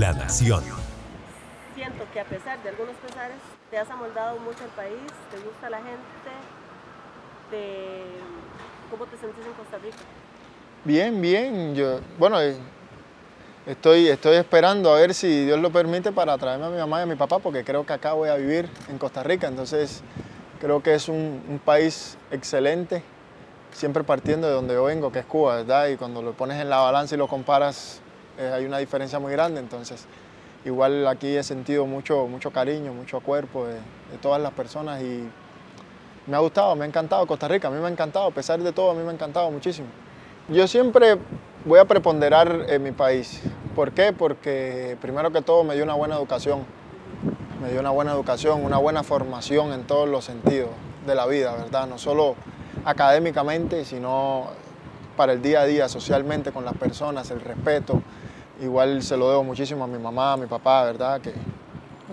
La Nación. Siento que a pesar de algunos pesares, te has amoldado mucho al país, te gusta la gente, te... ¿cómo te sentís en Costa Rica? Bien, bien. Yo, bueno, eh, estoy, estoy esperando a ver si Dios lo permite para traerme a mi mamá y a mi papá, porque creo que acá voy a vivir en Costa Rica. Entonces, creo que es un, un país excelente, siempre partiendo de donde yo vengo, que es Cuba, ¿verdad? Y cuando lo pones en la balanza y lo comparas, eh, hay una diferencia muy grande. Entonces, igual aquí he sentido mucho, mucho cariño, mucho cuerpo de, de todas las personas y me ha gustado, me ha encantado Costa Rica, a mí me ha encantado, a pesar de todo, a mí me ha encantado muchísimo. Yo siempre voy a preponderar en mi país. ¿Por qué? Porque primero que todo me dio una buena educación. Me dio una buena educación, una buena formación en todos los sentidos de la vida, ¿verdad? No solo académicamente, sino para el día a día, socialmente con las personas, el respeto. Igual se lo debo muchísimo a mi mamá, a mi papá, ¿verdad? Que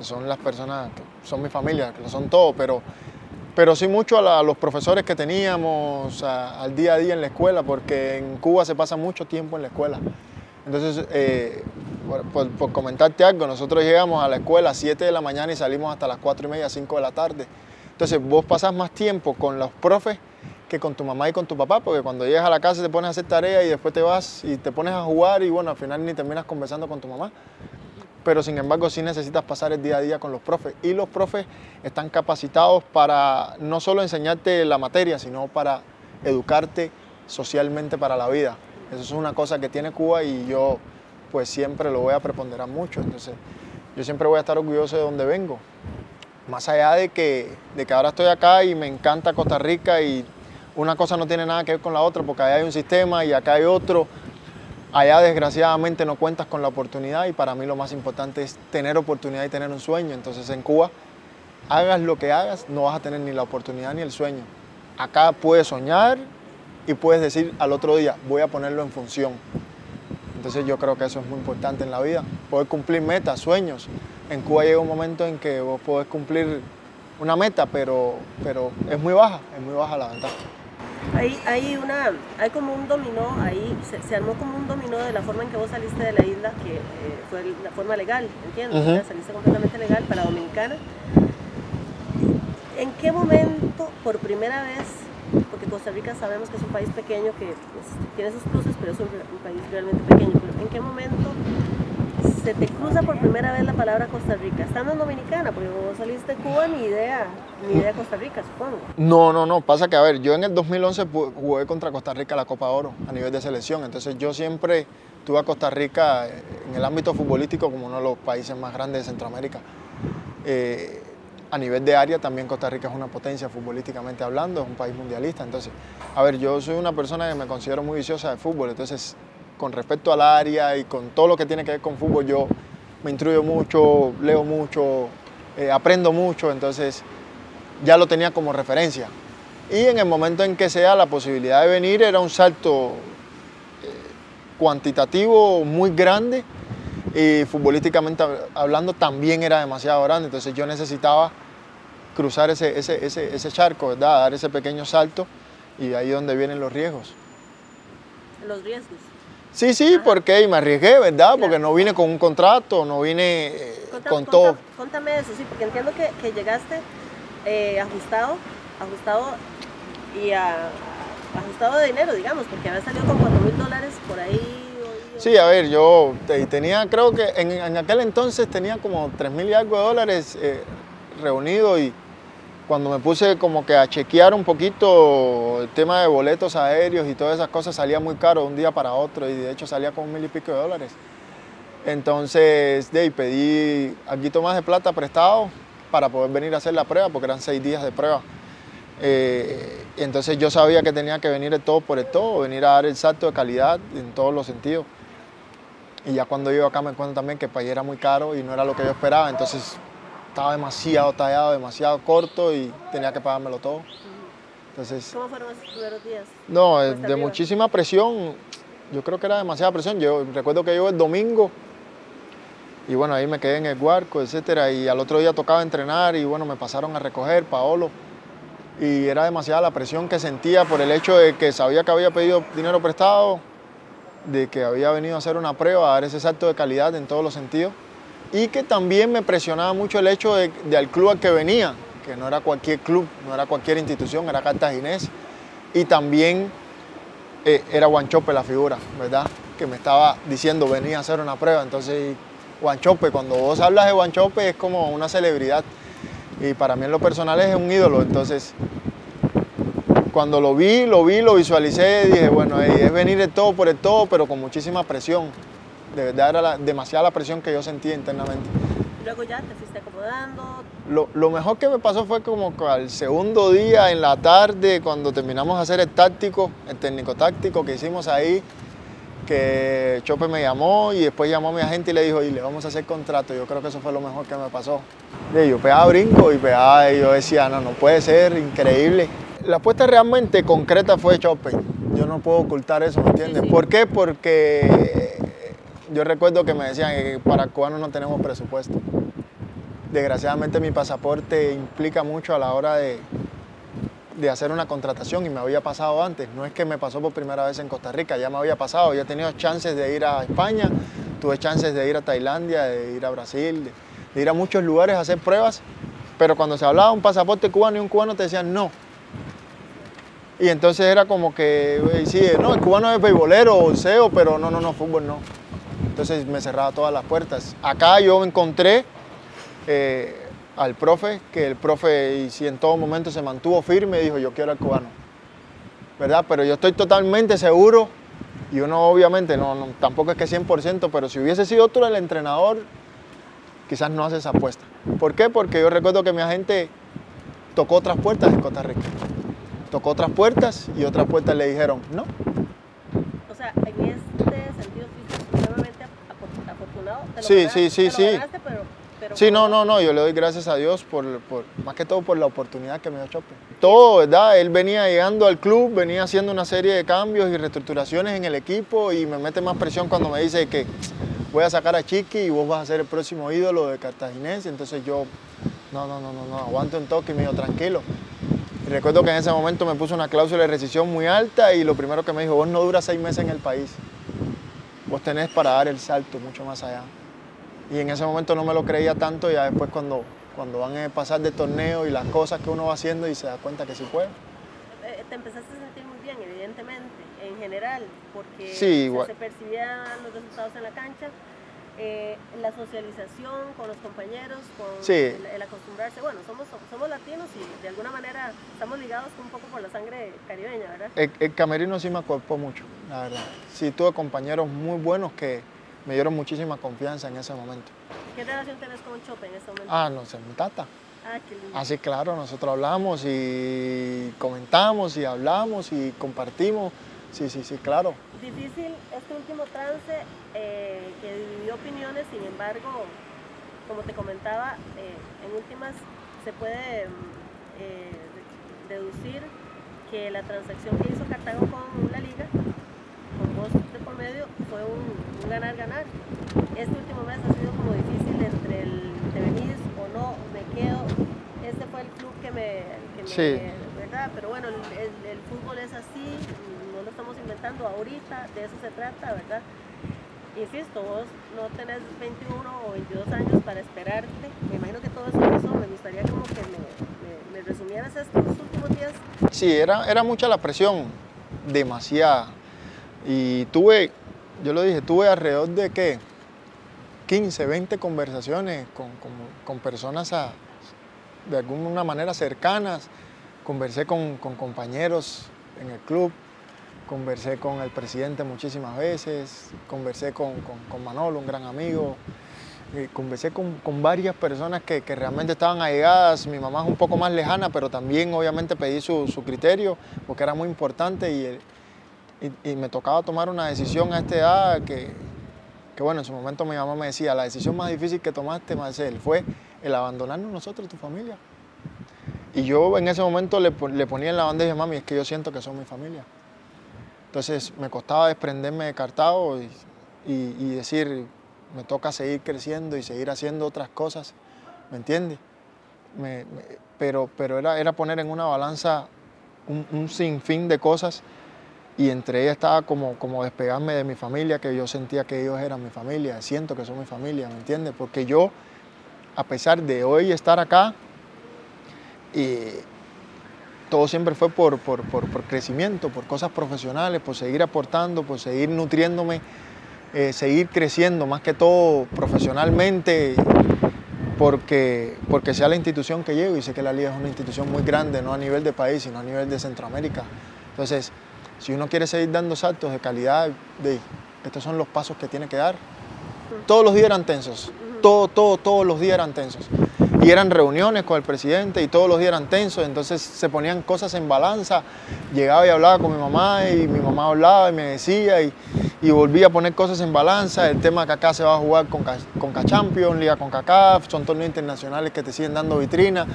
son las personas, que son mi familia, que lo son todo, pero pero sí mucho a, la- a los profesores que teníamos a- al día a día en la escuela, porque en Cuba se pasa mucho tiempo en la escuela. Entonces, eh, por, por- por comentarte algo, nosotros llegamos a la escuela a 7 de la mañana y salimos hasta las 4 y media, 5 de la tarde. Entonces, vos pasás más tiempo con los profes que con tu mamá y con tu papá, porque cuando llegas a la casa te pones a hacer tarea y después te vas y te pones a jugar y bueno, al final ni terminas conversando con tu mamá pero sin embargo sí necesitas pasar el día a día con los profes. Y los profes están capacitados para no solo enseñarte la materia, sino para educarte socialmente para la vida. Eso es una cosa que tiene Cuba y yo pues siempre lo voy a preponderar mucho. Entonces yo siempre voy a estar orgulloso de donde vengo. Más allá de que, de que ahora estoy acá y me encanta Costa Rica y una cosa no tiene nada que ver con la otra porque allá hay un sistema y acá hay otro. Allá desgraciadamente no cuentas con la oportunidad y para mí lo más importante es tener oportunidad y tener un sueño. Entonces en Cuba, hagas lo que hagas, no vas a tener ni la oportunidad ni el sueño. Acá puedes soñar y puedes decir al otro día, voy a ponerlo en función. Entonces yo creo que eso es muy importante en la vida, poder cumplir metas, sueños. En Cuba llega un momento en que vos podés cumplir una meta, pero, pero es muy baja, es muy baja la ventaja. Hay, hay, una, hay como un dominó, ahí se, se armó como un dominó de la forma en que vos saliste de la isla, que eh, fue la forma legal. ¿verdad? saliste completamente legal para Dominicana. ¿En qué momento, por primera vez, porque Costa Rica sabemos que es un país pequeño, que pues, tiene sus pluses, pero es un, un país realmente pequeño, pero ¿en qué momento se te cruza por primera vez la palabra Costa Rica? Estando Dominicana, porque vos saliste de Cuba, ni idea, ni idea de Costa Rica, supongo. No, no, no, pasa que a ver, yo en el 2011 pu- jugué contra Costa Rica la Copa Oro a nivel de selección, entonces yo siempre tuve a Costa Rica eh, en el ámbito futbolístico como uno de los países más grandes de Centroamérica. Eh, a nivel de área también Costa Rica es una potencia futbolísticamente hablando, es un país mundialista, entonces, a ver, yo soy una persona que me considero muy viciosa de fútbol, entonces con respecto al área y con todo lo que tiene que ver con fútbol, yo me instruyo mucho, leo mucho, eh, aprendo mucho, entonces ya lo tenía como referencia. Y en el momento en que se da la posibilidad de venir, era un salto eh, cuantitativo muy grande y futbolísticamente hab- hablando también era demasiado grande. Entonces yo necesitaba cruzar ese, ese, ese, ese charco, dar ese pequeño salto y ahí es donde vienen los riesgos. Los riesgos. Sí, sí, Ajá. porque me arriesgué, ¿verdad? Porque no vine con un contrato, no vine eh, con todo. Contame eso, sí, porque entiendo que, que llegaste eh, ajustado, ajustado y a- ajustado de dinero, digamos, porque había salido con 4 mil dólares por ahí. Sí, a ver, yo te- tenía, creo que en, en aquel entonces tenía como 3 mil y algo de dólares eh, reunidos y cuando me puse como que a chequear un poquito el tema de boletos aéreos y todas esas cosas salía muy caro de un día para otro y de hecho salía con un mil y pico de dólares. Entonces, de ahí pedí algo más de plata prestado para poder venir a hacer la prueba porque eran seis días de prueba. Eh, entonces yo sabía que tenía que venir el todo por el todo, venir a dar el salto de calidad en todos los sentidos. Y ya cuando llego acá me encuentro también que el país era muy caro y no era lo que yo esperaba, entonces estaba demasiado tallado, demasiado corto y tenía que pagármelo todo. Entonces, ¿Cómo fueron esos primeros días? no, eh, de arriba. muchísima presión, yo creo que era demasiada presión. Yo recuerdo que yo el domingo, y bueno, ahí me quedé en el huarco, etcétera, y al otro día tocaba entrenar y bueno, me pasaron a recoger, Paolo, y era demasiada la presión que sentía por el hecho de que sabía que había pedido dinero prestado de que había venido a hacer una prueba, a dar ese salto de calidad en todos los sentidos y que también me presionaba mucho el hecho de, al club al que venía, que no era cualquier club, no era cualquier institución, era Cartaginés y también eh, era Guanchope la figura, ¿verdad? Que me estaba diciendo venía a hacer una prueba, entonces Guanchope, cuando vos hablas de Guanchope es como una celebridad y para mí en lo personal es un ídolo, entonces cuando lo vi, lo vi, lo visualicé, dije, bueno, es venir de todo por el todo, pero con muchísima presión. De verdad era demasiada la presión que yo sentía internamente. Luego ya te fuiste acomodando. Lo, lo, mejor que me pasó fue como al segundo día, en la tarde, cuando terminamos de hacer el táctico, el técnico táctico que hicimos ahí, que Chope me llamó y después llamó a mi agente y le dijo, y le vamos a hacer contrato. Yo creo que eso fue lo mejor que me pasó. Y yo pegaba brinco y pegaba y yo decía, no, no puede ser, increíble. La apuesta realmente concreta fue Chope. Yo no puedo ocultar eso, ¿me entiendes? ¿Por qué? Porque yo recuerdo que me decían que para cubanos no tenemos presupuesto. Desgraciadamente mi pasaporte implica mucho a la hora de, de hacer una contratación y me había pasado antes. No es que me pasó por primera vez en Costa Rica, ya me había pasado. Ya he tenido chances de ir a España, tuve chances de ir a Tailandia, de ir a Brasil, de, ir a muchos lugares a hacer pruebas, pero cuando se hablaba de un pasaporte cubano y un cubano te decían no. Y entonces era como que, sí, no, el cubano es beisbolero o CEO, pero no, no, no, fútbol no. Entonces me cerraba todas las puertas. Acá yo encontré eh, al profe, que el profe, y si en todo momento se mantuvo firme, dijo, yo quiero al cubano. ¿Verdad? Pero yo estoy totalmente seguro, y uno obviamente, no, tampoco es que 100%, pero si hubiese sido otro el entrenador, quizás no hace esa apuesta. ¿Por qué? Porque yo recuerdo que mi agente tocó otras puertas en Costa Rica. Tocó otras puertas y otras puertas le dijeron, no. O sea, afortunado. Te lo sí, sí, sí, sí. pero Sí, no, no, no, yo le doy gracias a Dios por, más que todo por la oportunidad que me dio Chope. Todo, ¿verdad? Él venía llegando al club, venía haciendo una serie de cambios y reestructuraciones en el equipo y me mete más presión cuando me dice que voy a sacar a Chiqui y vos vas a ser el próximo ídolo de Cartaginense. Entonces yo, no, no, no, no, no, aguanto un toque y me dijo, tranquilo. Y recuerdo que en ese momento me puso una cláusula de rescisión muy alta y lo primero que me dijo, vos no duras seis meses en el país. Vos tenés para dar el salto mucho más allá. Y en ese momento no me lo creía tanto, ya después cuando, cuando van a pasar de torneo y las cosas que uno va haciendo y se da cuenta que sí puede. Eh, te empezaste a sentir muy bien, evidentemente, en general, porque se, percibían los resultados en la cancha, eh, la socialización con los compañeros, con el, acostumbrarse. Bueno, somos, somos latinos y de alguna manera estamos ligados un poco por la sangre caribeña, ¿verdad? El, el camerino sí me acuerpó mucho, la verdad. Sí, tuve compañeros muy buenos que me dieron muchísima confianza en ese momento. ¿Qué relación tienes con Chope en ese momento? Ah, no sé, mi tata. Ah, qué lindo. Así, claro, nosotros hablamos y comentamos y hablamos y compartimos. Sí, sí, sí, claro. Difícil este último trance eh, que dividió opiniones, sin embargo, como te comentaba, eh, en últimas se puede eh, deducir que la transacción que hizo Cartago con la liga con vos de por medio fue un ganar-ganar. Este último mes ha sido como difícil entre el te venís o no, me quedo. Este fue el club que me... Que sí. ¿verdad? Pero bueno, el, el, fútbol es así, no lo estamos inventando ahorita, de eso se trata, ¿verdad? Insisto, vos no tenés 21 o 22 años para esperarte. Me imagino que todo eso. Me gustaría como que me, me, me resumieras estos últimos días. Sí, era, era mucha la presión, demasiada y tuve, yo lo dije, tuve alrededor de qué, 15, 20 conversaciones con, con, personas de alguna manera cercanas. Conversé con, con, compañeros en el club, conversé con el presidente muchísimas veces, conversé con, Manolo, un gran amigo, eh, conversé con, varias personas que, que, realmente estaban allegadas. Mi mamá es un poco más lejana, pero también obviamente pedí su, su criterio porque era muy importante y y, me tocaba tomar una decisión a esta edad que, que, bueno, en su momento mi mamá me decía, la decisión más difícil que tomaste, Marcel, fue el abandonarnos nosotros, tu familia. Y yo en ese momento le, le ponía en la bandeja, mami, es que yo siento que son mi familia. Entonces me costaba desprenderme de Cartago y, decir, me toca seguir creciendo y seguir haciendo otras cosas, ¿me entiendes? pero pero era, era poner en una balanza un, un sinfín de cosas y entre ellas estaba como, como despegarme de mi familia, que yo sentía que ellos eran mi familia, siento que son mi familia, ¿me entiendes? Porque yo, a pesar de hoy estar acá, y todo siempre fue por, por, crecimiento, por cosas profesionales, por seguir aportando, por seguir nutriéndome, eh, seguir creciendo, más que todo profesionalmente, porque, porque sea la institución que llego y sé que la Liga es una institución muy grande, no a nivel de país, sino a nivel de Centroamérica. Entonces, si uno quiere seguir dando saltos de calidad, de, estos son los pasos que tiene que dar. Todos los días eran tensos, todo, todo, todos los días eran tensos. Y eran reuniones con el presidente y todos los días eran tensos, entonces se ponían cosas en balanza. Llegaba y hablaba con mi mamá y mi mamá hablaba y me decía y, y volvía a poner cosas en balanza. El tema que acá se va a jugar con, con Champions, Liga con CACAF, son torneos internacionales que te siguen dando vitrina.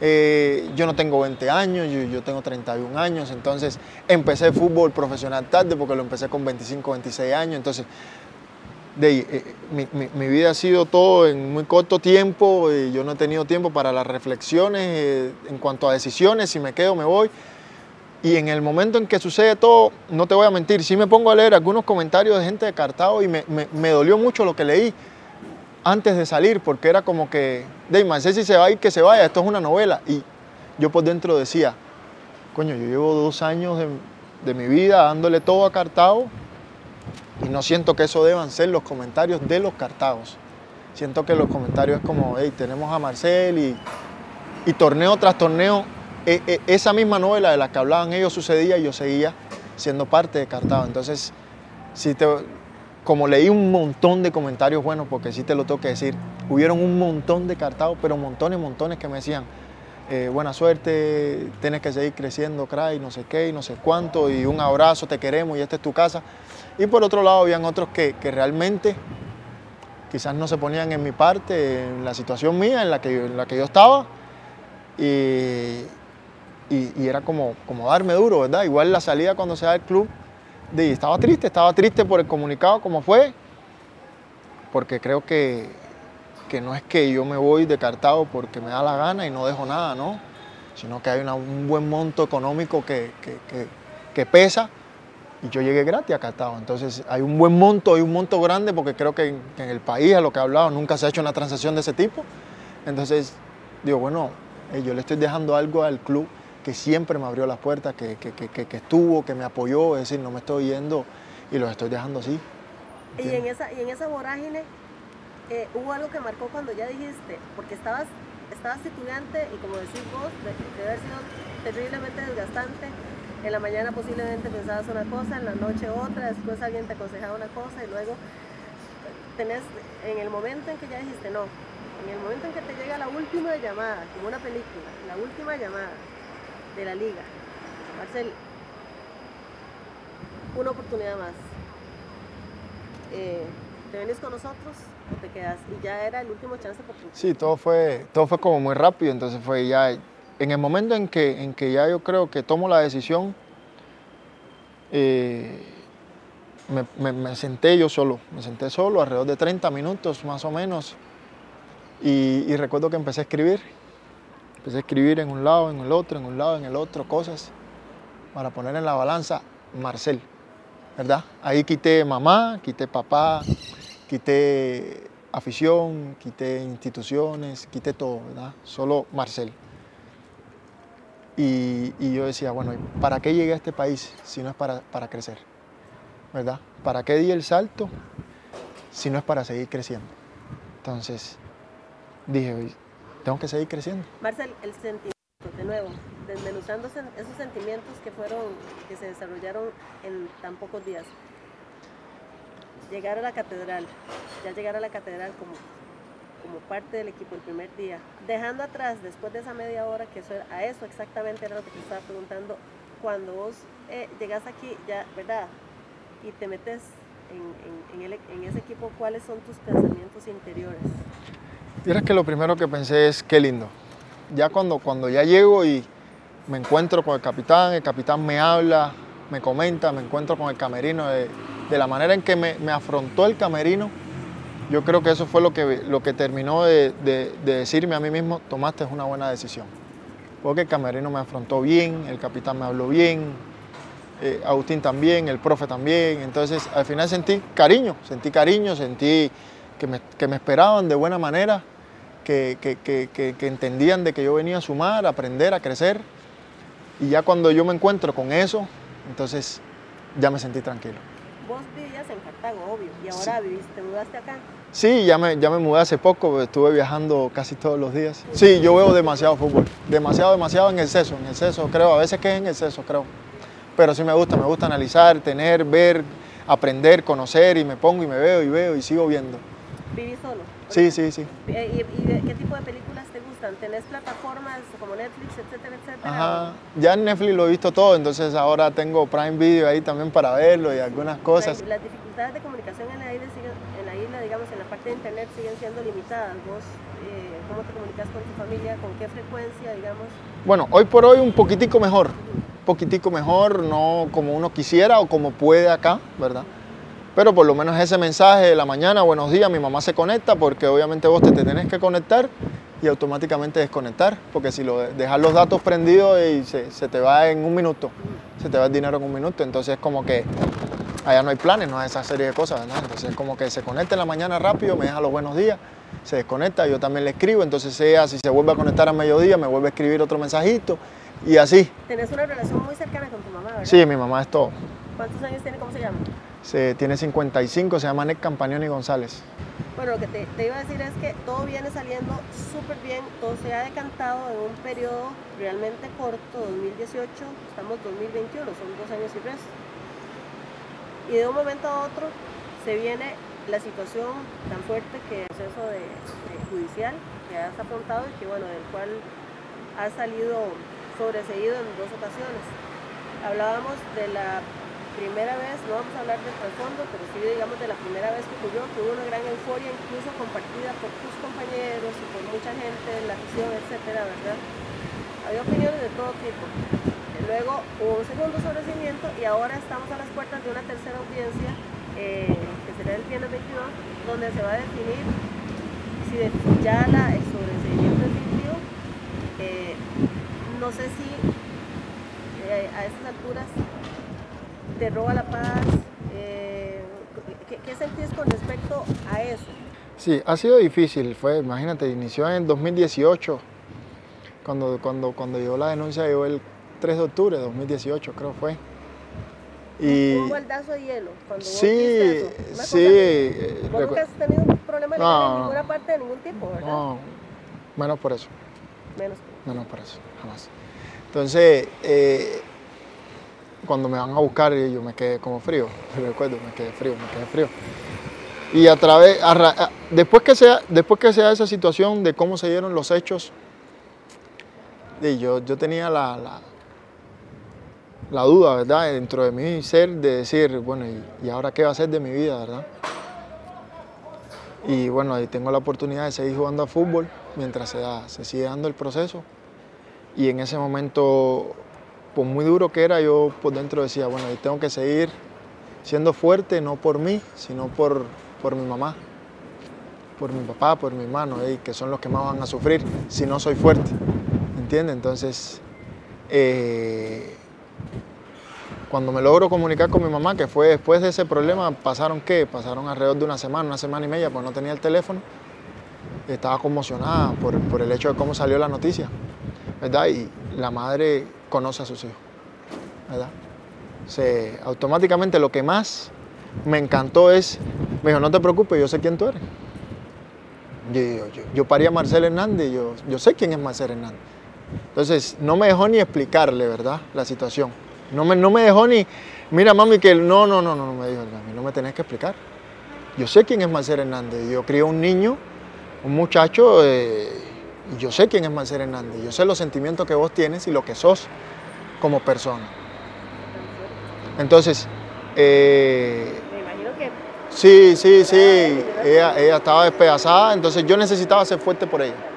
Eh, yo no tengo 20 años, yo, tengo 31 años, entonces empecé fútbol profesional tarde porque lo empecé con 25, 26 años, entonces de, eh, mi, vida ha sido todo en muy corto tiempo, y yo no he tenido tiempo para las reflexiones eh, en cuanto a decisiones, si me quedo me voy. Y en el momento en que sucede todo, no te voy a mentir, sí me pongo a leer algunos comentarios de gente de Cartago y me, me dolió mucho lo que leí antes de salir, porque era como que, de sé si se va a ir, que se vaya, esto es una novela. Y yo por dentro decía, coño, yo llevo dos años de, de mi vida dándole todo a Cartago y no siento que eso deban ser los comentarios de los Cartagos. Siento que los comentarios es como, hey, tenemos a Marcel y, y torneo tras torneo, e, e, esa misma novela de la que hablaban ellos sucedía y yo seguía siendo parte de Cartago. Entonces, si te, como leí un montón de comentarios buenos, porque sí te lo tengo que decir, hubieron un montón de cartados, pero montones, montones que me decían, eh, buena suerte, tienes que seguir creciendo, cray, no sé qué, y no sé cuánto, y un abrazo, te queremos, y esta es tu casa. Y por otro lado, habían otros que, realmente quizás no se ponían en mi parte, en la situación mía, en la que, en la que yo estaba, y, y, era como, como darme duro, ¿verdad? Igual la salida cuando se da del club, estaba triste, estaba triste por el comunicado como fue, porque creo que, que no es que yo me voy de Cartago porque me da la gana y no dejo nada, ¿no? Sino que hay un buen monto económico que, que, pesa y yo llegué gratis a Cartago. Entonces hay un buen monto y un monto grande porque creo que en, en, el país, a lo que he hablado, nunca se ha hecho una transacción de ese tipo. Entonces digo, bueno, eh, yo le estoy dejando algo al club que siempre me abrió las puertas, que, estuvo, que me apoyó, es decir, no me estoy yendo y los estoy dejando así. Y en, esa, y en esa vorágine eh, hubo algo que marcó cuando ya dijiste, porque estabas, estabas estudiante y como decís vos, debe haber sido terriblemente desgastante. En la mañana posiblemente pensabas una cosa, en la noche otra, después alguien te aconsejaba una cosa y luego tenés, en el momento en que ya dijiste no, en el momento en que te llega la última llamada, como una película, la última llamada, de la liga. Marcel, una oportunidad más. Eh, ¿Te venís con nosotros o te quedas? Y ya era el último chance por Sí, todo fue, todo fue como muy rápido, entonces fue ya, en el momento en que, en que ya yo creo que tomo la decisión, eh, me, senté yo solo, me senté solo alrededor de 30 minutos más o menos y, y recuerdo que empecé a escribir Empecé a escribir en un lado, en el otro, en un lado, en el otro, cosas para poner en la balanza Marcel, ¿verdad? Ahí quité mamá, quité papá, quité afición, quité instituciones, quité todo, ¿verdad? Solo Marcel. Y, yo decía, bueno, ¿para qué llegué a este país si no es para, para crecer? ¿Verdad? ¿Para qué di el salto si no es para seguir creciendo? Entonces dije, tengo que seguir creciendo. Marcel, el sentimiento, de nuevo, desmenuzando esos sentimientos que fueron, que se desarrollaron en tan pocos días. Llegar a la catedral, ya llegar a la catedral como, como parte del equipo el primer día, dejando atrás después de esa media hora, que eso, a eso exactamente era lo que te estaba preguntando, cuando vos eh, llegas aquí, ya, ¿verdad? Y te metes en, en, en ese equipo, ¿cuáles son tus pensamientos interiores? Tienes que lo primero que pensé es qué lindo. Ya cuando, cuando ya llego y me encuentro con el capitán, el capitán me habla, me comenta, me encuentro con el camerino, de, la manera en que me, afrontó el camerino, yo creo que eso fue lo que, lo que terminó de, decirme a mí mismo, tomaste una buena decisión. Porque el camerino me afrontó bien, el capitán me habló bien, eh, Agustín también, el profe también. Entonces al final sentí cariño, sentí cariño, sentí que me, que me esperaban de buena manera, que, que, que, que entendían de que yo venía a sumar, a aprender, a crecer. Y ya cuando yo me encuentro con eso, entonces ya me sentí tranquilo. Vos vivías en Cartago, obvio, y ahora viviste, te mudaste acá. Sí, ya me, ya me mudé hace poco, estuve viajando casi todos los días. Sí, yo veo demasiado fútbol, demasiado, demasiado en exceso, en exceso creo, a veces que es en exceso creo. Pero sí me gusta, me gusta analizar, tener, ver, aprender, conocer y me pongo y me veo y veo y sigo viendo. ¿Vivís solo? Sí, sí, sí. Eh, ¿Y, y qué tipo de películas te gustan? ¿Tenés plataformas como Netflix, etcétera, etcétera? Ajá, ya en Netflix lo he visto todo, entonces ahora tengo Prime Video ahí también para verlo y algunas cosas. Las dificultades de comunicación en la isla, siguen, digamos, en la parte de internet siguen siendo limitadas. ¿Vos eh, cómo te comunicas con tu familia? ¿Con qué frecuencia, digamos? Bueno, hoy por hoy un poquitico mejor, un poquitico mejor, no como uno quisiera o como puede acá, ¿verdad? Pero por lo menos ese mensaje de la mañana, buenos días, mi mamá se conecta porque obviamente vos te, te tenés que conectar y automáticamente desconectar, porque si lo dejas los datos prendidos y se, se, te va en un minuto, se te va el dinero en un minuto, entonces es como que allá no hay planes, no hay esa serie de cosas, ¿verdad? Entonces es como que se conecta en la mañana rápido, me deja los buenos días, se desconecta, yo también le escribo, entonces sea si se vuelve a conectar a mediodía, me vuelve a escribir otro mensajito y así. Tenés una relación muy cercana con tu mamá, ¿verdad? Sí, mi mamá es todo. ¿Cuántos años tiene? ¿Cómo se llama? Se, tiene 55, se llama Nec Campagnoni González. Bueno, lo que te, te, iba a decir es que todo viene saliendo súper bien, todo se ha decantado en un periodo realmente corto, 2018, estamos 2021, son dos años y resto. Y de un momento a otro se viene la situación tan fuerte que el proceso judicial que has afrontado y que bueno, del cual has salido sobreseído en dos ocasiones. Hablábamos de la primera vez, no vamos a hablar del trasfondo, pero sí digamos de la primera vez que ocurrió, que hubo una gran euforia, incluso compartida por tus compañeros y por mucha gente, la afición, etcétera, ¿verdad? Había opiniones de todo tipo. Luego hubo un segundo sobrecimiento y ahora estamos a las puertas de una tercera audiencia, eh, que será el viernes 22, donde se va a definir si ya el sobreseimiento es definitivo. Eh, no sé si eh, a estas alturas te roba la paz? Eh, ¿qué, ¿qué, sentís con respecto a eso? Sí, ha sido difícil. Fue, imagínate, inició en 2018, cuando, cuando, cuando llegó la denuncia, llegó el 3 de octubre de 2018, creo fue. Y, un baldazo de hielo. Cuando sí, eso, sí. Eh, ¿Vos nunca has tenido un problema no, en ninguna parte de ningún tipo, verdad? No, menos por eso. Menos por eso. Menos por eso, jamás. Entonces, eh, cuando me van a buscar yo me quedé como frío, recuerdo, me quedé frío, me quedé frío. Y a través, a, después, que sea, después que sea esa situación de cómo se dieron los hechos, y yo, yo tenía la, la, la, duda, ¿verdad? Dentro de mi ser de decir, bueno, ¿y, ¿y, ahora qué va a ser de mi vida, verdad? Y bueno, ahí tengo la oportunidad de seguir jugando a fútbol mientras se, da, se sigue dando el proceso. Y en ese momento por muy duro que era, yo por dentro decía, bueno, yo tengo que seguir siendo fuerte, no por mí, sino por, por mi mamá, por mi papá, por mi hermano, eh, que son los que más van a sufrir si no soy fuerte, ¿entiendes? Entonces, eh, cuando me logro comunicar con mi mamá, que fue después de ese problema, pasaron qué? Pasaron alrededor de una semana, una semana y media, pues no tenía el teléfono, estaba conmocionada por, por el hecho de cómo salió la noticia, ¿verdad? Y la madre conoce a sus hijos, ¿verdad? Se, automáticamente lo que más me encantó es, me dijo, no te preocupes, yo sé quién tú eres. Yo, yo, yo, a Marcel Hernández, yo, yo sé quién es Marcel Hernández. Entonces, no me dejó ni explicarle, ¿verdad? La situación. No me, no me dejó ni, mira mami, que no, no, no, no, no me dijo, mí no me tenés que explicar. Yo sé quién es Marcel Hernández. Yo crié un niño, un muchacho, eh, y yo sé quién es Marcel Hernández. Yo sé los sentimientos que vos tienes y lo que sos como persona. Entonces, eh, me imagino que... Sí, sí, sí, ella, ella estaba despedazada, entonces yo necesitaba ser fuerte por ella.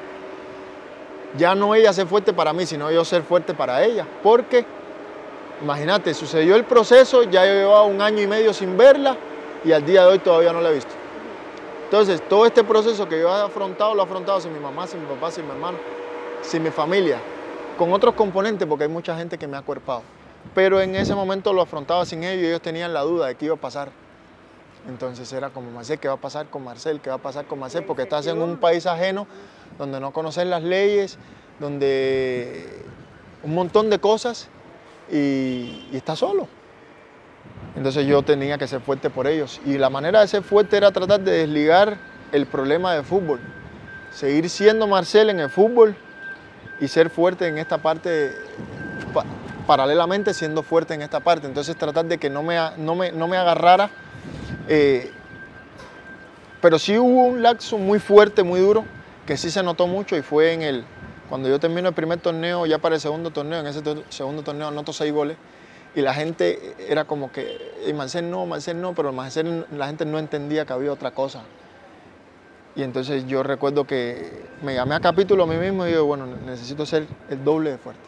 Ya no ella ser fuerte para mí, sino yo ser fuerte para ella. Porque, imagínate, sucedió el proceso, ya yo llevaba un año y medio sin verla y al día de hoy todavía no la he visto. Entonces, todo este proceso que yo he afrontado, lo he afrontado sin mi mamá, sin mi papá, sin mi hermano, sin mi familia, con otros componentes, porque hay mucha gente que me ha cuerpado. pero en ese momento lo afrontaba sin ellos y ellos tenían la duda de qué iba a pasar. Entonces era como, Marcel, ¿qué va a pasar con Marcel? ¿Qué va a pasar con Marcel? Porque estás en un país ajeno donde no conoces las leyes, donde un montón de cosas y, estás solo. Entonces yo tenía que ser fuerte por ellos. Y la manera de ser fuerte era tratar de desligar el problema de fútbol. Seguir siendo Marcel en el fútbol y ser fuerte en esta parte, paralelamente siendo fuerte en esta parte. Entonces tratar de que no me, no me, no me agarrara. Eh, pero sí hubo un laxo muy fuerte, muy duro, que sí se notó mucho y fue en el, cuando yo termino el primer torneo, ya para el segundo torneo, en ese segundo torneo anoto seis goles y la gente era como que, y Marcel no, Marcel no, pero Marcel la gente no entendía que había otra cosa. Y entonces yo recuerdo que me llamé a capítulo a mí mismo y digo, bueno, necesito ser el doble de fuerte.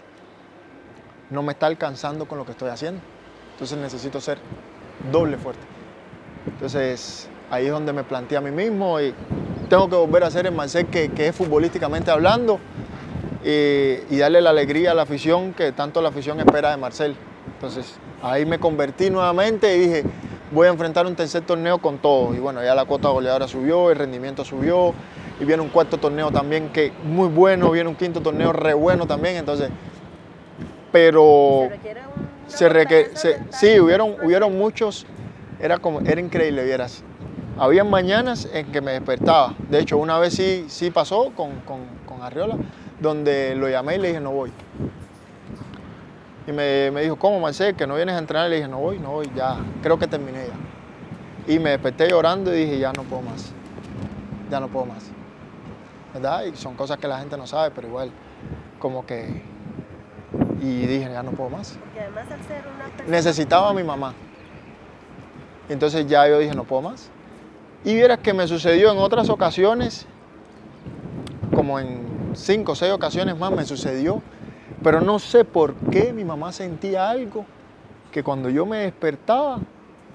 No me está alcanzando con lo que estoy haciendo. Entonces necesito ser doble fuerte. Entonces ahí es donde me planteé a mí mismo y tengo que volver a ser el Marcel que, que es futbolísticamente hablando y, y darle la alegría a la afición que tanto la afición espera de Marcel. Entonces ahí me convertí nuevamente y dije, voy a enfrentar un tercer torneo con todo. Y bueno, ya la cuota goleadora subió, el rendimiento subió, y viene un cuarto torneo también que muy bueno, viene un quinto torneo re bueno también, entonces, pero se requiere, sí, hubieron, hubieron muchos, era como, era increíble, vieras. Había mañanas en que me despertaba, de hecho una vez sí, sí pasó con, con, con Arriola, donde lo llamé y le dije no voy. Y me, dijo, ¿cómo Marcel? Que no vienes a entrenar. Le dije, no voy, no voy, ya, creo que terminé ya. Y me desperté llorando y dije, ya no puedo más. Ya no puedo más. ¿Verdad? Y son cosas que la gente no sabe, pero igual, como que... Y dije, ya no puedo más. Porque además al ser una persona... Necesitaba a mi mamá. Entonces ya yo dije, no puedo más. Y vieras que me sucedió en otras ocasiones, como en cinco o seis ocasiones más me sucedió pero no sé por qué mi mamá sentía algo que cuando yo me despertaba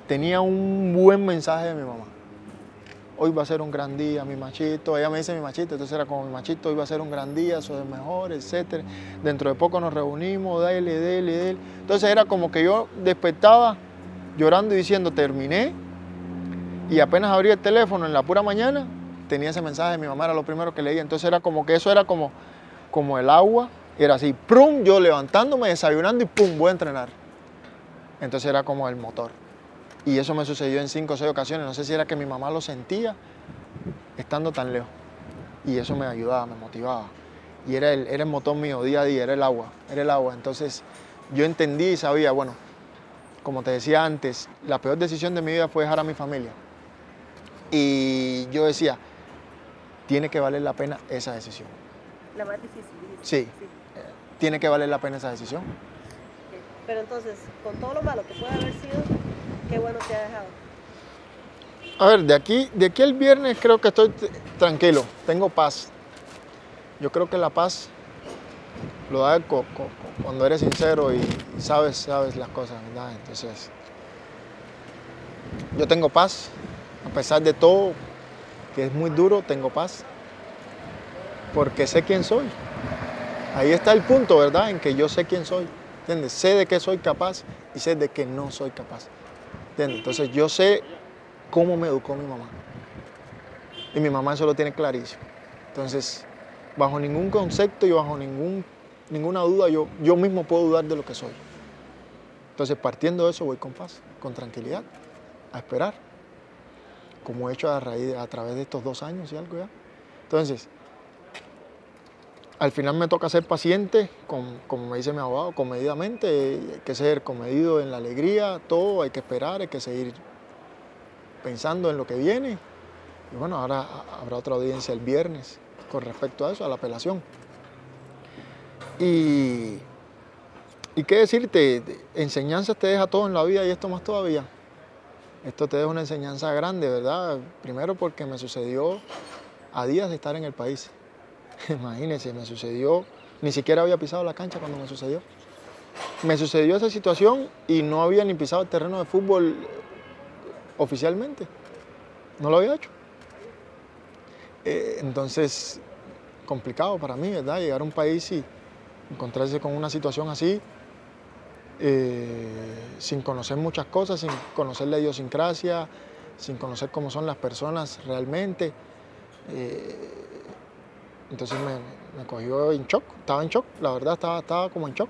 tenía un buen mensaje de mi mamá. Hoy va a ser un gran día, mi machito. Ella me dice mi machito, entonces era como mi machito, hoy va a ser un gran día, soy el mejor, etc. Dentro de poco nos reunimos, dale, dale, dale. Entonces era como que yo despertaba llorando y diciendo, terminé. Y apenas abrí el teléfono en la pura mañana, tenía ese mensaje de mi mamá, era lo primero que leía. Entonces era como que eso era como, como el agua era así, prum, yo levantándome, desayunando y pum, voy a entrenar. Entonces era como el motor. Y eso me sucedió en cinco o seis ocasiones. No sé si era que mi mamá lo sentía estando tan lejos. Y eso me ayudaba, me motivaba. Y era el, era el motor mío día a día, era el agua, era el agua. Entonces yo entendí y sabía, bueno, como te decía antes, la peor decisión de mi vida fue dejar a mi familia. Y yo decía, tiene que valer la pena esa decisión. La más difícil. Sí, tiene que valer la pena esa decisión. Pero entonces, con todo lo malo que puede haber sido, qué bueno te ha dejado. A ver, de aquí, de aquí el viernes creo que estoy tranquilo, tengo paz. Yo creo que la paz lo da cuando eres sincero y sabes, sabes las cosas, ¿verdad? Entonces, yo tengo paz, a pesar de todo, que es muy duro, tengo paz, porque sé quién soy. Ahí está el punto, ¿verdad? En que yo sé quién soy. ¿Entiendes? Sé de qué soy capaz y sé de qué no soy capaz. ¿Entiendes? Entonces yo sé cómo me educó mi mamá. Y mi mamá eso lo tiene clarísimo. Entonces, bajo ningún concepto y bajo ningún, ninguna duda, yo, yo mismo puedo dudar de lo que soy. Entonces, partiendo de eso, voy con paz, con tranquilidad, a esperar, como he hecho a, través de estos dos años y algo ya. Entonces, al final me toca ser paciente, como me dice mi abogado, comedidamente, hay que ser comedido en la alegría, todo, hay que esperar, hay que seguir pensando en lo que viene. Y bueno, ahora habrá otra audiencia el viernes con respecto a eso, a la apelación. Y, y qué decirte, enseñanzas te deja todo en la vida y esto más todavía. Esto te deja una enseñanza grande, ¿verdad? Primero porque me sucedió a días de estar en el país Imagínense, me sucedió, ni siquiera había pisado la cancha cuando me sucedió. Me sucedió esa situación y no había ni pisado el terreno de fútbol oficialmente. No lo había hecho. Eh, entonces, complicado para mí, ¿verdad? Llegar a un país y encontrarse con una situación así. Eh, sin conocer muchas cosas, sin conocer la idiosincrasia, sin conocer cómo son las personas realmente. Eh, entonces me, cogió en shock, estaba en shock, la verdad estaba, estaba como en shock.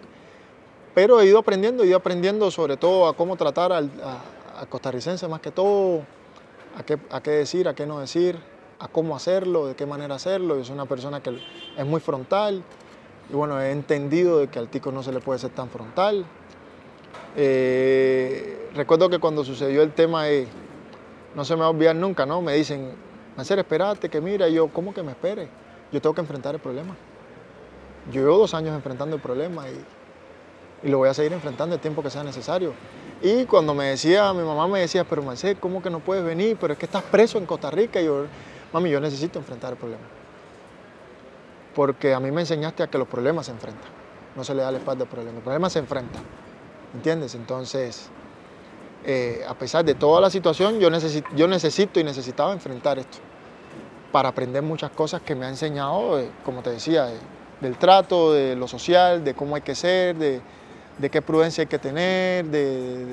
Pero he ido aprendiendo, he ido aprendiendo sobre todo a cómo tratar al a, costarricense más que todo, a qué, a qué decir, a qué no decir, a cómo hacerlo, de qué manera hacerlo. Yo soy una persona que es muy frontal y bueno, he entendido de que al tico no se le puede ser tan frontal. Eh, recuerdo que cuando sucedió el tema, de, no se me va a olvidar nunca, ¿no? Me dicen, Macer, espérate, que mira, yo, ¿cómo que me espere? Yo tengo que enfrentar el problema. Yo llevo dos años enfrentando el problema y, y lo voy a seguir enfrentando el tiempo que sea necesario. Y cuando me decía, mi mamá me decía, pero Macer, ¿cómo que no puedes venir? Pero es que estás preso en Costa Rica. Y yo, mami, yo necesito enfrentar el problema. Porque a mí me enseñaste a que los problemas se enfrentan. No se le da la espalda al problema. El problema se enfrenta. ¿Entiendes? Entonces, eh, a pesar de toda la situación, yo necesito, yo necesito y necesitaba enfrentar esto para aprender muchas cosas que me ha enseñado, eh, como te decía, del trato, de lo social, de cómo hay que ser, de, qué prudencia hay que tener, de,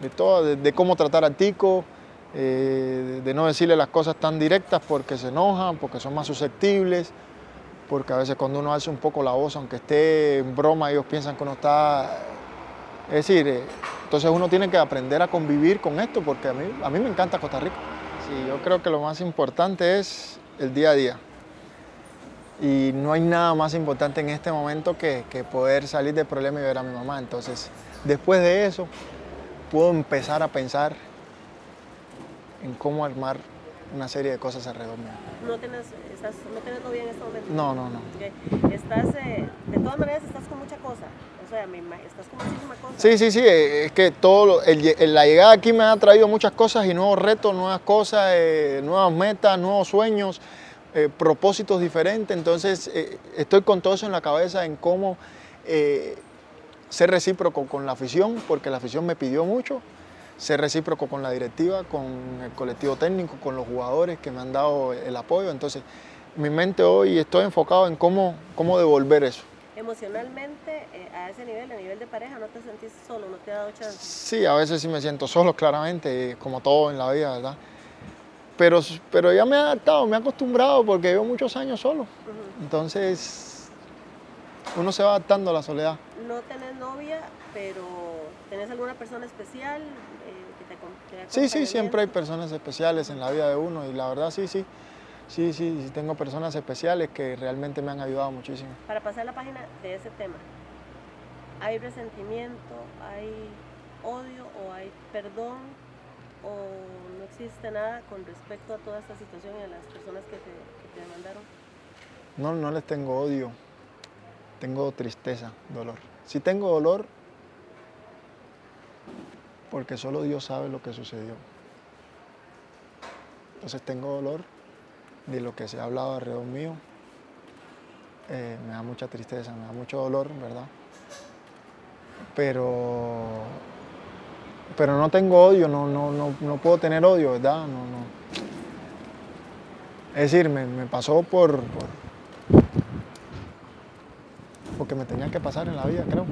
de, todo, de, cómo tratar al tico, eh, de no decirle las cosas tan directas porque se enojan, porque son más susceptibles, porque a veces cuando uno hace un poco la voz, aunque esté en broma, ellos piensan que uno está... Es decir, eh, entonces uno tiene que aprender a convivir con esto, porque a mí, a mí me encanta Costa Rica. Sí, yo creo que lo más importante es el día a día. Y no hay nada más importante en este momento que, poder salir del problema y ver a mi mamá. Entonces, después de eso, puedo empezar a pensar en cómo armar una serie de cosas alrededor mío. ¿No tienes, estás, ¿No tienes novia en este momento? No, no, no. Estás, eh, de todas maneras, estás con mucha cosa. O sea, estás con muchísima cosa. Sí, sí, sí. Eh, es que todo, el, la llegada aquí me ha traído muchas cosas y nuevos retos, nuevas cosas, eh, nuevas metas, nuevos sueños, propósitos diferentes. Entonces, estoy con todo eso en la cabeza en cómo ser recíproco con la afición, porque la afición me pidió mucho ser recíproco con la directiva, con el colectivo técnico, con los jugadores que me han dado el apoyo. Entonces, mi mente hoy estoy enfocado en cómo, cómo devolver eso. Emocionalmente, eh, a ese nivel, a nivel de pareja, ¿no te sentís solo? ¿No te ha dado chance? Sí, a veces sí me siento solo, claramente, como todo en la vida, ¿verdad? Pero, pero ya me he adaptado, me he acostumbrado porque llevo muchos años solo. Entonces, uno se va adaptando a la soledad. No tenés novia, pero ¿tenés alguna persona especial? Sí, sí, siempre hay personas especiales en la vida de uno y la verdad sí, sí. Sí, sí, sí, tengo personas especiales que realmente me han ayudado muchísimo. Para pasar la página de ese tema, ¿hay resentimiento, hay odio o hay perdón o no existe nada con respecto a toda esta situación y a las personas que te, que te mandaron? No, no les tengo odio, tengo tristeza, dolor. Si tengo dolor, porque solo Dios sabe lo que sucedió. Entonces tengo dolor de lo que se ha hablado alrededor mío. Eh, me da mucha tristeza, me da mucho dolor, ¿verdad? Pero, pero no tengo odio, no, no, no, puedo tener odio, ¿verdad? No, no. Es decir, me, pasó por, por, porque me tenía que pasar en la vida, creo.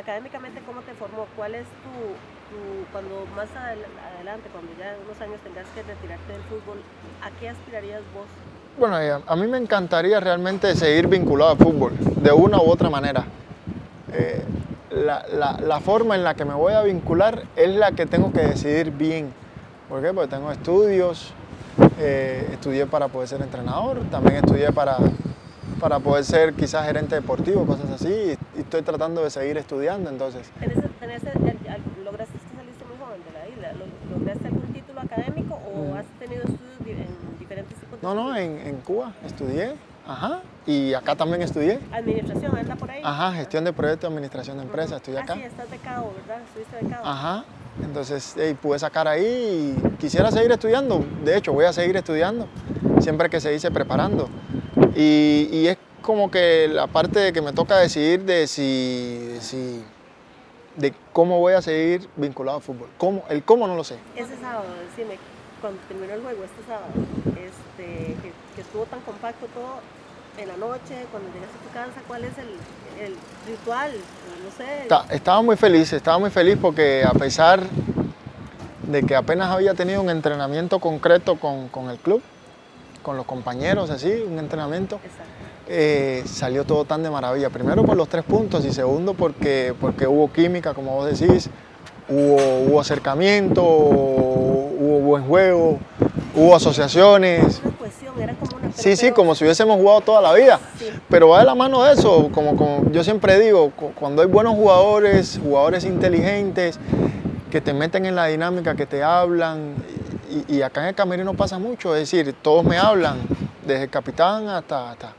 Académicamente, ¿cómo te formó? ¿Cuál es tu, cuando más adelante, cuando ya unos años tengas que retirarte del fútbol, ¿a qué aspirarías vos? Bueno, eh, a mí me encantaría realmente seguir vinculado al fútbol, de una u otra manera. Eh, la, forma en la que me voy a vincular es la que tengo que decidir bien. ¿Por qué? Porque tengo estudios, eh, estudié para poder ser entrenador, también estudié para, para poder ser quizás gerente deportivo, cosas así, estoy tratando de seguir estudiando, entonces. ¿Lograste que saliste muy joven de la isla? ¿Lograste algún título académico o mm. has tenido estudios en diferentes tipos No, no, en, en Cuba estudié, ajá, y acá también estudié. Administración, anda por ahí. Ajá, gestión de proyectos, administración de empresas, estudié ah, acá. sí, estás becado, ¿verdad? Estuviste becado. Ajá, entonces pude sacar ahí y quisiera seguir estudiando, de hecho voy a seguir estudiando, siempre que se dice preparando. Y, y es como que la parte de que me toca decidir de si, si de cómo voy a seguir vinculado al fútbol. ¿Cómo? El cómo no lo sé. Ese sábado, decime, cuando terminó el juego, este sábado, este, que, estuvo tan compacto todo, en la noche, cuando llegas a tu casa, cuál es el, el ritual, no sé. Ta- Estaba muy feliz, estaba muy feliz porque a pesar de que apenas había tenido un entrenamiento concreto con, con el club, con los compañeros, así, un entrenamiento, Exacto. Eh, salió todo tan de maravilla. Primero por los tres puntos y segundo porque, porque hubo química, como vos decís, hubo, hubo acercamiento, hubo buen juego, hubo asociaciones. Una cohesión, era como una... Sí, sí, como si hubiésemos jugado toda la vida. Sí. Pero va de la mano de eso, como, como yo siempre digo, cu- cuando hay buenos jugadores, jugadores inteligentes, que te meten en la dinámica, que te hablan, y, y acá en el camerino pasa mucho, es decir, todos me hablan, desde el capitán hasta, hasta,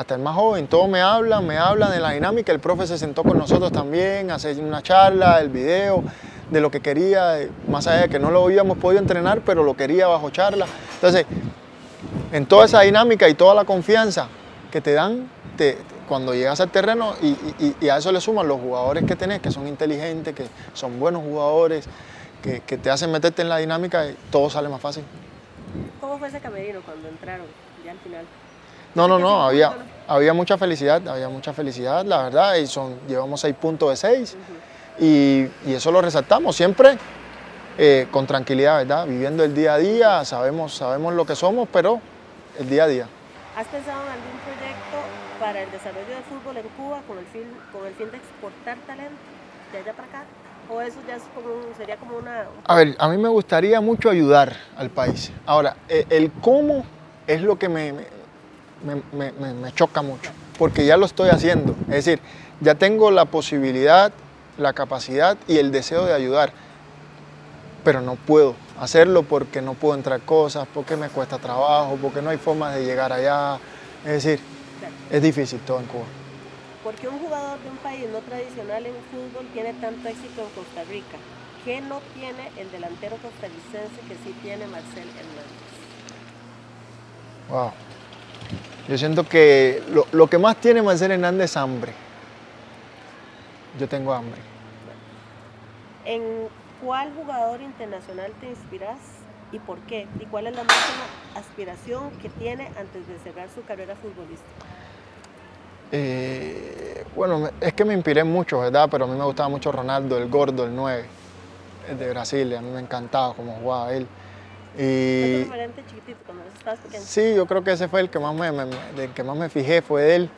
hasta el más joven, todos me hablan, me hablan de la dinámica, el profe se sentó con nosotros también, hace una charla, el video, de lo que quería, más allá de que no lo habíamos podido entrenar, pero lo quería bajo charla. Entonces, en toda esa dinámica y toda la confianza que te dan cuando llegas al terreno y a eso le suman los jugadores que tenés, que son inteligentes, que son buenos jugadores, que, que te hacen meterte en la dinámica y todo sale más fácil. ¿Cómo fue ese camerino cuando entraron ya al final? No, no, no, había, había mucha felicidad, había mucha felicidad, la verdad, y son, llevamos seis puntos de seis y, y eso lo resaltamos siempre eh, con tranquilidad, ¿verdad? Viviendo el día a día, sabemos, sabemos lo que somos, pero el día a día. ¿Has pensado en algún proyecto para el desarrollo del fútbol en Cuba con el fin, con el fin de exportar talento de allá para acá? ¿O eso ya es como sería como una... A ver, a mí me gustaría mucho ayudar al país. Ahora, e- el cómo es lo que me, me- me- me- me choca mucho, porque ya lo estoy haciendo. Es decir, ya tengo la posibilidad, la capacidad y el deseo de ayudar, pero no puedo hacerlo porque no puedo entrar cosas, porque me cuesta trabajo, porque no hay forma de llegar allá. Es decir, es difícil todo en Cuba. Porque un jugador de un país no tradicional en fútbol tiene tanto éxito en Costa Rica. ¿Qué no tiene el delantero costarricense que sí tiene Marcel Hernández? Wow. Yo siento que lo, lo que más tiene Marcel Hernández es hambre. Yo tengo hambre. ¿En cuál jugador internacional te inspiras y por qué? ¿Y cuál es la máxima aspiración que tiene antes de cerrar su carrera futbolística? Eh, bueno, es que me inspiré mucho, ¿verdad? Pero a mí me gustaba mucho Ronaldo, el gordo, el 9, el de Brasil. A mí me encantaba cómo jugaba él. Y tu referente chiquitito cuando estabas pequeño. sí, yo creo que ese fue el que más me, del que más me fijé, fue de él.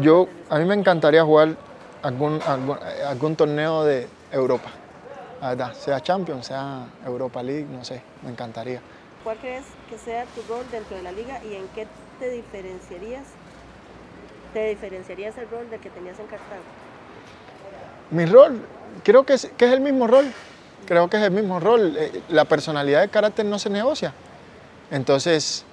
Yo, a mí me encantaría jugar algún, algún, eh, algún torneo de Europa, la verdad, sea Champions, sea Europa League, no sé, me encantaría. ¿Cuál crees que sea tu rol dentro de la liga y en qué te diferenciarías? ¿Te diferenciarías el rol del que tenías en Cartago? Mi rol, creo que es, que es el mismo rol, creo que es el mismo rol. Eh, La personalidad de carácter no se negocia. Entonces,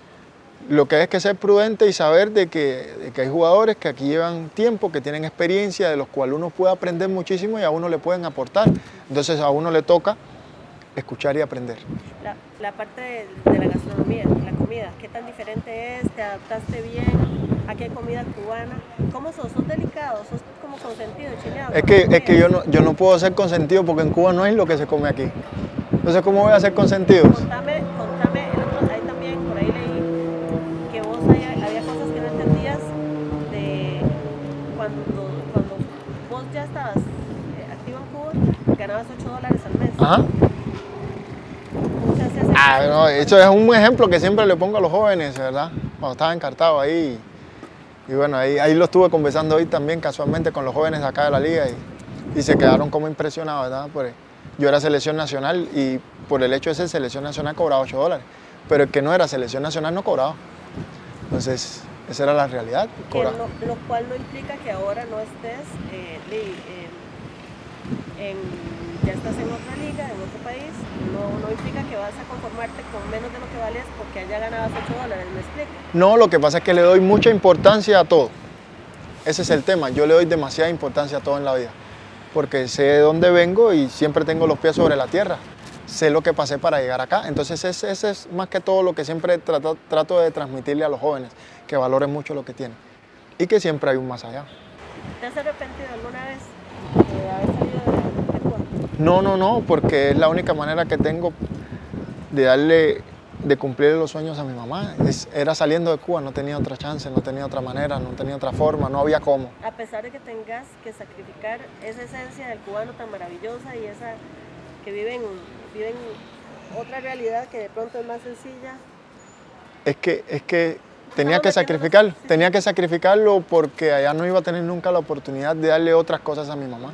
lo que hay es que ser prudente y saber de que, hay jugadores que aquí llevan tiempo, que tienen experiencia, de los cuales uno puede aprender muchísimo y a uno le pueden aportar. Entonces, a uno le toca escuchar y aprender. La, la parte de, de la gastronomía, la comida, ¿qué tan diferente es? ¿Te adaptaste bien? ¿A qué comida cubana? ¿Cómo sos? ¿Sos delicado? ¿Sos como consentido, chileado? Es que, es que yo, no, yo no puedo ser consentido porque en Cuba no es lo que se come aquí. Entonces, ¿cómo voy a ser consentido? Contame, contame, el otro, ahí también, por ahí leí que vos había, había cosas que no entendías de cuando, cuando vos ya estabas eh, activo en Cuba, ganabas 8 dólares al mes. Ajá. ¿Cómo se hace ese Ah, no, eso es un ejemplo que siempre le pongo a los jóvenes, ¿verdad? Cuando estaba encartado ahí. Y bueno, ahí, ahí lo estuve conversando hoy también casualmente con los jóvenes de acá de la liga y, y se quedaron como impresionados, ¿verdad? Por- yo era selección nacional y por el hecho de ser selección nacional cobraba 8 dólares, pero el que no era selección nacional no cobraba. Entonces, esa era la realidad. Lo cual no implica que ahora no estés, eh, en- estás en otra liga, en otro país, no, no implica que vas a conformarte con menos de lo que vales porque allá ganabas 8 dólares, ¿me explico? No, lo que pasa es que le doy mucha importancia a todo. Ese es el tema. Yo le doy demasiada importancia a todo en la vida. Porque sé de dónde vengo y siempre tengo los pies sobre la tierra. Sé lo que pasé para llegar acá. Entonces ese, ese es más que todo lo que siempre trato, trato de transmitirle a los jóvenes, que valoren mucho lo que tienen. Y que siempre hay un más allá. ¿Te has arrepentido alguna vez de haber salido de, de Cuba? No, no, no, porque es la única manera que tengo de darle de cumplir los sueños a mi mamá. Es- era saliendo de Cuba, no tenía otra chance, no tenía otra manera, no tenía otra forma, no había cómo. A pesar de que tengas que sacrificar esa esencia del cubano tan maravillosa y esa que viven, viven otra realidad que de pronto es más sencilla. Es que, es que tenía que metiéndonos- sacrificar, sí. tenía que sacrificarlo porque allá no iba a tener nunca la oportunidad de darle otras cosas a mi mamá.